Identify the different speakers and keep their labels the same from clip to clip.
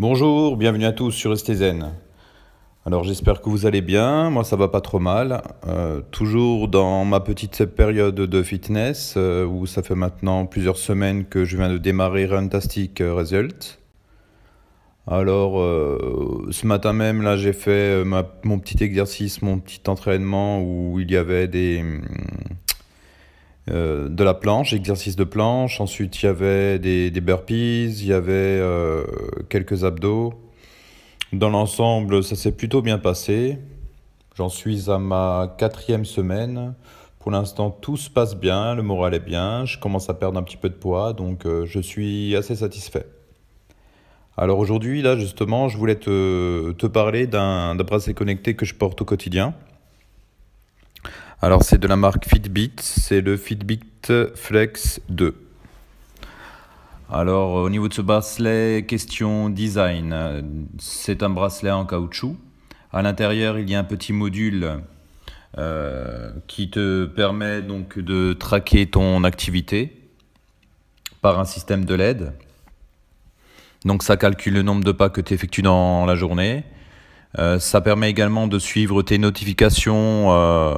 Speaker 1: Bonjour, bienvenue à tous sur STZen. Alors j'espère que vous allez bien, moi ça va pas trop mal. Euh, toujours dans ma petite période de fitness euh, où ça fait maintenant plusieurs semaines que je viens de démarrer Runtastic Result. Alors euh, ce matin même là j'ai fait mon petit exercice, mon petit entraînement où il y avait des euh, de la planche, exercice de planche. Ensuite, il y avait des, burpees, il y avait euh, quelques abdos. Dans l'ensemble, ça s'est plutôt bien passé. J'en suis à ma quatrième semaine. Pour l'instant, tout se passe bien, le moral est bien. Je commence à perdre un petit peu de poids, donc euh, je suis assez satisfait. Alors aujourd'hui, là justement, je voulais te, te parler d'un bracelet connecté que je porte au quotidien. Alors c'est de la marque Fitbit, c'est le Fitbit Flex 2. Alors au niveau de ce bracelet, question design, c'est un bracelet en caoutchouc. À l'intérieur, il y a un petit module euh, qui te permet donc de traquer ton activité par un système de LED. Donc ça calcule le nombre de pas que tu effectues dans la journée. Euh, ça permet également de suivre tes notifications euh,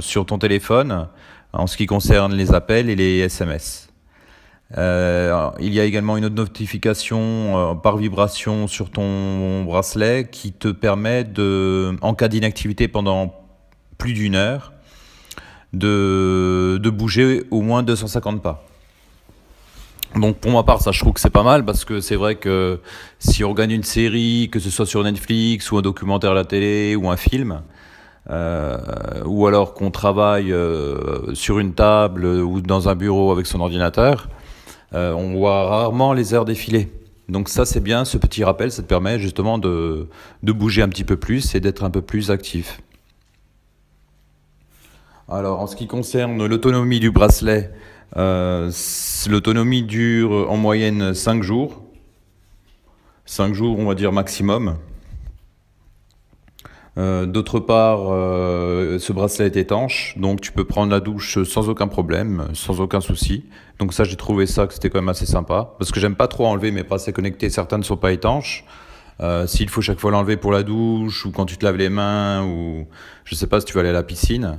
Speaker 1: sur ton téléphone en ce qui concerne les appels et les SMS. Euh, il y a également une autre notification par vibration sur ton bracelet qui te permet de, en cas d'inactivité pendant plus d'une heure, de, de bouger au moins 250 pas. Donc pour ma part, ça je trouve que c'est pas mal parce que c'est vrai que si on regarde une série, que ce soit sur Netflix ou un documentaire à la télé ou un film, euh, ou alors qu'on travaille euh, sur une table ou dans un bureau avec son ordinateur, euh, on voit rarement les heures défiler. Donc ça c'est bien, ce petit rappel, ça te permet justement de bouger un petit peu plus et d'être un peu plus actif. Alors en ce qui concerne l'autonomie du bracelet, euh, l'autonomie dure en moyenne 5 jours. 5 jours, on va dire maximum. Euh, d'autre part, euh, ce bracelet est étanche, donc tu peux prendre la douche sans aucun problème, sans aucun souci. Donc ça, j'ai trouvé ça que c'était quand même assez sympa, parce que j'aime pas trop enlever mes bracelets connectés. Certains ne sont pas étanches. S'il faut chaque fois l'enlever pour la douche ou quand tu te laves les mains ou je sais pas si tu vas aller à la piscine,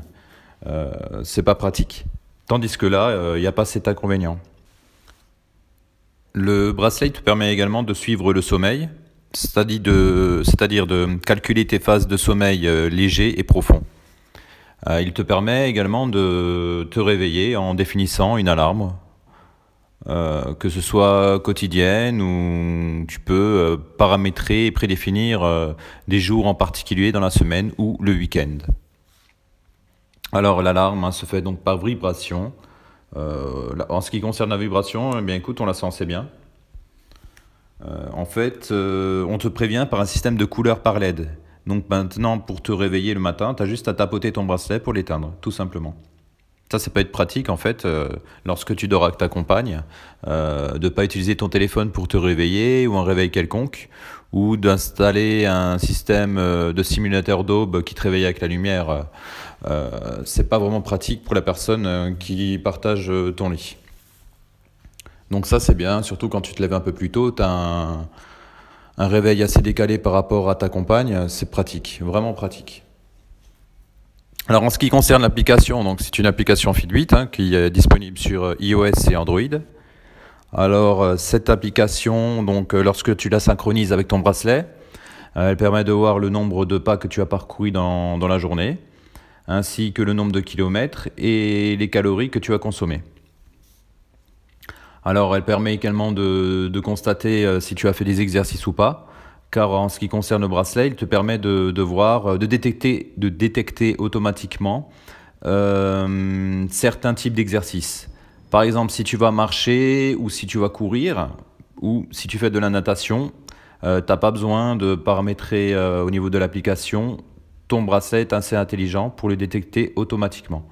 Speaker 1: c'est pas pratique. Tandis que là, il euh, n'y a pas cet inconvénient. Le bracelet te permet également de suivre le sommeil, c'est-à-dire de, calculer tes phases de sommeil euh, léger et profond. Euh, il te permet également de te réveiller en définissant une alarme, que ce soit quotidienne ou tu peux paramétrer et prédéfinir des jours en particulier dans la semaine ou le week-end. Alors l'alarme hein, se fait donc par vibration. Euh, en ce qui concerne la vibration, eh bien écoute, on la sent assez bien. Euh, en fait, euh, on te prévient par un système de couleur par LED. Donc maintenant, pour te réveiller le matin, tu as juste à tapoter ton bracelet pour l'éteindre, tout simplement. Ça, ça peut être pratique en fait, lorsque tu dors avec ta compagne, de ne pas utiliser ton téléphone pour te réveiller ou un réveil quelconque, ou d'installer un système de simulateur d'aube qui te réveille avec la lumière euh, c'est pas vraiment pratique pour la personne euh, qui partage euh, ton lit. Donc ça c'est bien, surtout quand tu te lèves un peu plus tôt, tu as un, réveil assez décalé par rapport à ta compagne, c'est pratique, vraiment pratique. Alors en ce qui concerne l'application, c'est une application Fitbit hein, qui est disponible sur iOS et Android. Alors cette application, donc lorsque tu la synchronises avec ton bracelet, elle permet de voir le nombre de pas que tu as parcouru dans la journée ainsi que le nombre de kilomètres et les calories que tu as consommées. Alors elle permet également de, constater euh, si tu as fait des exercices ou pas, car en ce qui concerne le bracelet, il te permet de, voir, euh, de détecter, de détecter automatiquement euh, certains types d'exercices. Par exemple, si tu vas marcher ou si tu vas courir ou si tu fais de la natation, tu n'as pas besoin de paramétrer au niveau de l'application ton bracelet est assez intelligent pour le détecter automatiquement.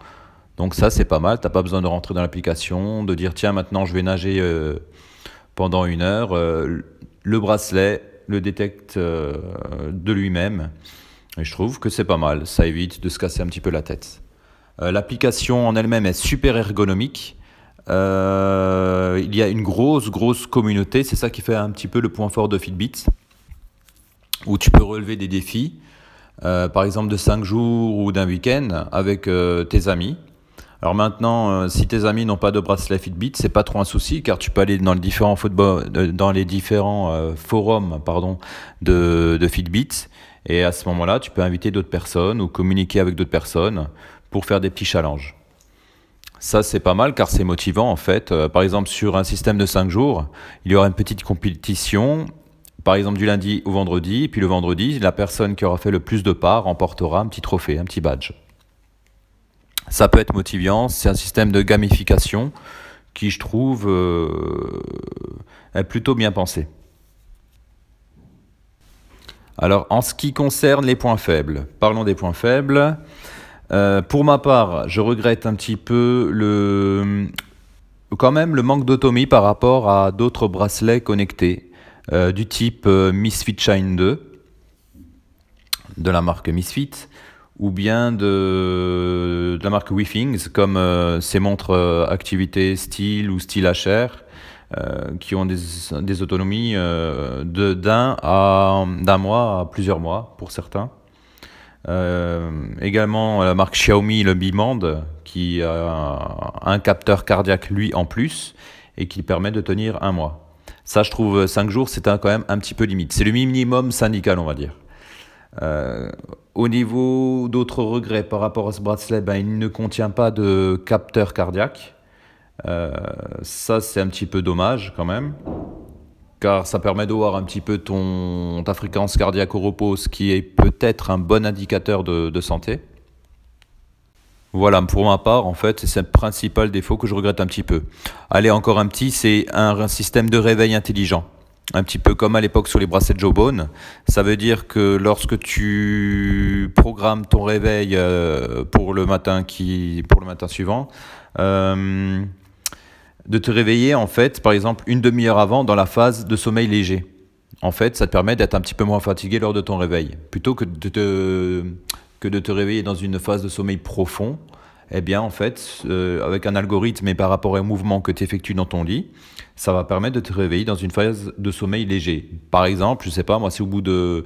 Speaker 1: Donc ça, c'est pas mal. Tu n'as pas besoin de rentrer dans l'application, de dire tiens, maintenant je vais nager euh, pendant une heure. Euh, le bracelet le détecte euh, de lui-même. Et je trouve que c'est pas mal. Ça évite de se casser un petit peu la tête. L'application en elle-même est super ergonomique. il y a une grosse, grosse communauté. C'est ça qui fait un petit peu le point fort de Fitbit. où tu peux relever des défis, par exemple de 5 jours ou d'un week-end avec tes amis. Alors maintenant, si tes amis n'ont pas de bracelet Fitbit, c'est pas trop un souci car tu peux aller dans les différents, dans les différents forums pardon, de, de Fitbit et à ce moment-là, tu peux inviter d'autres personnes ou communiquer avec d'autres personnes pour faire des petits challenges. Ça, c'est pas mal car c'est motivant en fait. Euh, par exemple, sur un système de 5 jours, il y aura une petite compétition, par exemple du lundi au vendredi, et puis le vendredi, la personne qui aura fait le plus de parts remportera un petit trophée, un petit badge. Ça peut être motivant, c'est un système de gamification qui, je trouve, euh, est plutôt bien pensé. Alors, en ce qui concerne les points faibles, parlons des points faibles. Euh, pour ma part, je regrette un petit peu le, quand même le manque d'autonomie par rapport à d'autres bracelets connectés du type euh, Misfit Shine 2 de la marque Misfit ou bien de, de la marque WeThings comme ces montres activité style ou style HR euh, qui ont des, autonomies euh, d'un à d'un mois à plusieurs mois pour certains. Euh, également la marque Xiaomi, le Mi Band, qui a un capteur cardiaque lui en plus et qui permet de tenir un mois. Ça, je trouve 5 jours, c'est quand même un petit peu limite. C'est le minimum syndical, on va dire. Euh, au niveau d'autres regrets par rapport à ce bracelet, ben, il ne contient pas de capteur cardiaque. Euh, ça, c'est un petit peu dommage quand même, car ça permet de voir un petit peu ton, ta fréquence cardiaque au repos, ce qui est peut-être un bon indicateur de, santé. Voilà, pour ma part, en fait, c'est le principal défaut que je regrette un petit peu. Allez, encore un petit, c'est un, système de réveil intelligent. Un petit peu comme à l'époque sur les bracelets Jawbone. Ça veut dire que lorsque tu programmes ton réveil euh, pour le matin, qui, pour le matin suivant, euh, de te réveiller en fait, par exemple, une demi-heure avant dans la phase de sommeil léger. En fait, ça te permet d'être un petit peu moins fatigué lors de ton réveil. Plutôt que de te, que de te réveiller dans une phase de sommeil profond, eh bien, en fait, euh, avec un algorithme et par rapport au mouvement que tu effectues dans ton lit, ça va permettre de te réveiller dans une phase de sommeil léger. Par exemple, je sais pas, moi, si au bout de.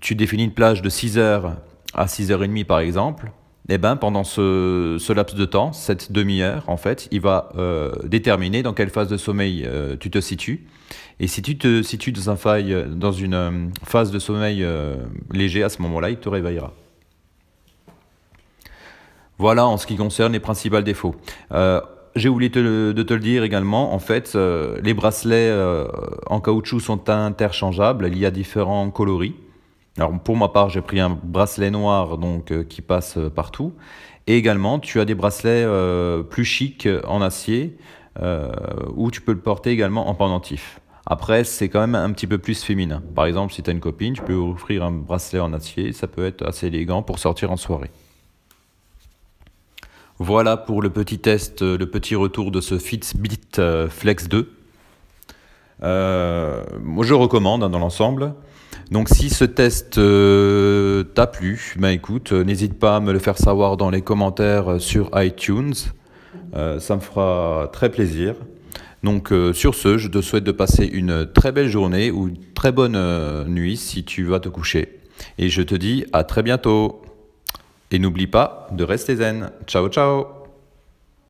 Speaker 1: Tu définis une plage de 6h à 6h30, par exemple, eh ben, pendant ce, laps de temps, cette demi-heure, en fait, il va euh, déterminer dans quelle phase de sommeil euh, tu te situes. Et si tu te situes dans, un faille, dans une phase de sommeil léger, à ce moment-là, il te réveillera. Voilà en ce qui concerne les principaux défauts. J'ai oublié de te le dire également, en fait, les bracelets en caoutchouc sont interchangeables, il y a différents coloris. Alors pour ma part, j'ai pris un bracelet noir donc euh, qui passe euh, partout. Et également, tu as des bracelets euh, plus chics en acier où tu peux le porter également en pendentif. Après, c'est quand même un petit peu plus féminin. Par exemple, si tu as une copine, tu peux offrir un bracelet en acier, ça peut être assez élégant pour sortir en soirée. Voilà pour le petit test, le petit retour de ce Fitbit Flex 2. moi, je recommande hein, dans l'ensemble. Donc si ce test euh, t'a plu, ben écoute, euh, n'hésite pas à me le faire savoir dans les commentaires euh, sur iTunes. ça me fera très plaisir. Donc sur ce, je te souhaite de passer une très belle journée ou une très bonne nuit si tu vas te coucher. Et je te dis à très bientôt. Et n'oublie pas de rester zen. Ciao ciao